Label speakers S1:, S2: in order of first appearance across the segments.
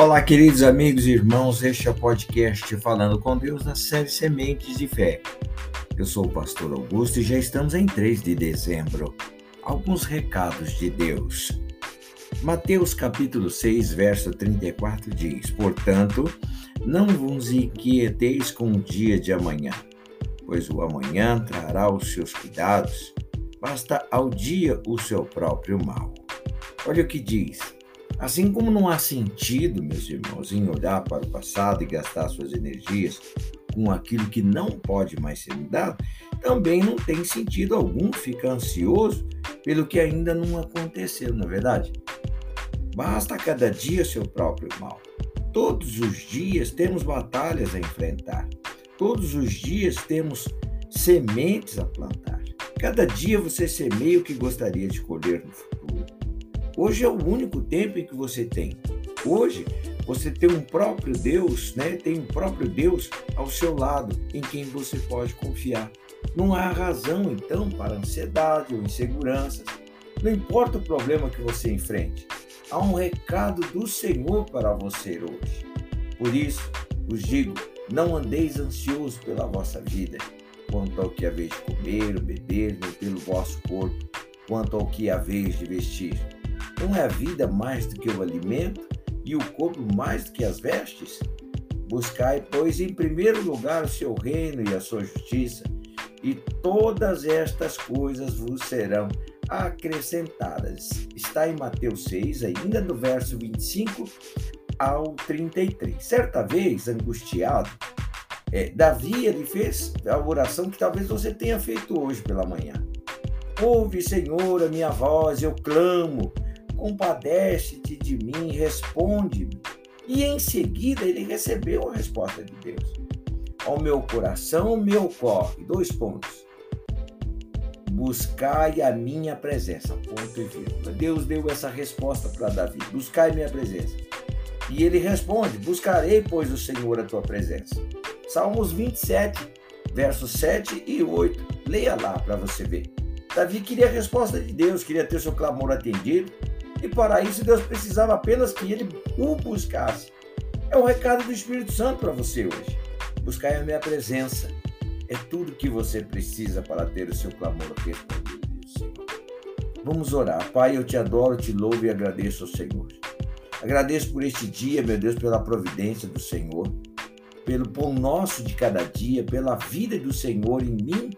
S1: Olá, queridos amigos e irmãos, este é o podcast Falando com Deus na série Sementes de Fé. Eu sou o pastor Augusto e já estamos em 3 de dezembro. Alguns recados de Deus. Mateus capítulo 6, verso 34 diz: Portanto, não vos inquieteis com o dia de amanhã, pois o amanhã trará os seus cuidados, basta ao dia o seu próprio mal. Olha o que diz. Assim como não há sentido, meus irmãos, em olhar para o passado e gastar suas energias com aquilo que não pode mais ser mudado, também não tem sentido algum ficar ansioso pelo que ainda não aconteceu, na é verdade? Basta cada dia seu próprio mal. Todos os dias temos batalhas a enfrentar. Todos os dias temos sementes a plantar. Cada dia você semeia o que gostaria de colher no futuro. Hoje é o único tempo em que você tem. Hoje você tem um próprio Deus, né? Tem um próprio Deus ao seu lado em quem você pode confiar. Não há razão então para ansiedade ou inseguranças. Não importa o problema que você enfrente, há um recado do Senhor para você hoje. Por isso, vos digo: não andeis ansioso pela vossa vida, quanto ao que haveis de comer ou beber, nem pelo vosso corpo, quanto ao que haveis de vestir. Não é a vida mais do que o alimento e o corpo mais do que as vestes? Buscai, pois, em primeiro lugar o seu reino e a sua justiça, e todas estas coisas vos serão acrescentadas. Está em Mateus 6, ainda do verso 25 ao 33. Certa vez, angustiado, é, Davi ele fez a oração que talvez você tenha feito hoje pela manhã. Ouve, Senhor, a minha voz, eu clamo compadece-te de mim, responde-me. E em seguida ele recebeu a resposta de Deus. Ao meu coração me ocorre, dois pontos. Buscai a minha presença, ponto e vírgula. Deus deu essa resposta para Davi, buscai minha presença. E ele responde, buscarei, pois, o Senhor a tua presença. Salmos 27, versos 7 e 8. Leia lá para você ver. Davi queria a resposta de Deus, queria ter seu clamor atendido, e para isso Deus precisava apenas que ele o buscasse. É o recado do Espírito Santo para você hoje. Buscar a minha presença. É tudo que você precisa para ter o seu clamor respondido. Vamos orar. Pai, eu te adoro, te louvo e agradeço ao Senhor. Agradeço por este dia, meu Deus, pela providência do Senhor, pelo pão nosso de cada dia, pela vida do Senhor em mim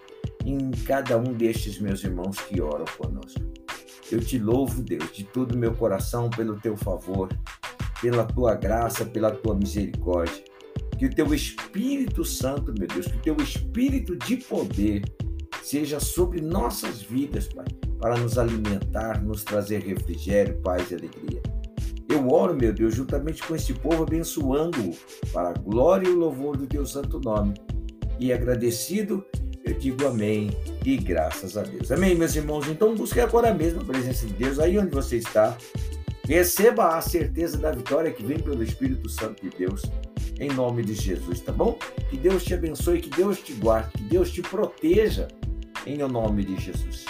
S1: e em cada um destes meus irmãos que oram conosco. Eu te louvo, Deus, de todo o meu coração pelo teu favor, pela tua graça, pela tua misericórdia. Que o teu Espírito Santo, meu Deus, que o teu Espírito de poder seja sobre nossas vidas, Pai, para nos alimentar, nos trazer refrigério, paz e alegria. Eu oro, meu Deus, juntamente com este povo, abençoando-o para a glória e o louvor do teu santo nome. E agradecido, eu digo amém e graças a Deus. Amém, meus irmãos? Então busque agora mesmo a presença de Deus aí onde você está. Receba a certeza da vitória que vem pelo Espírito Santo de Deus, em nome de Jesus, tá bom? Que Deus te abençoe, que Deus te guarde, que Deus te proteja, em nome de Jesus.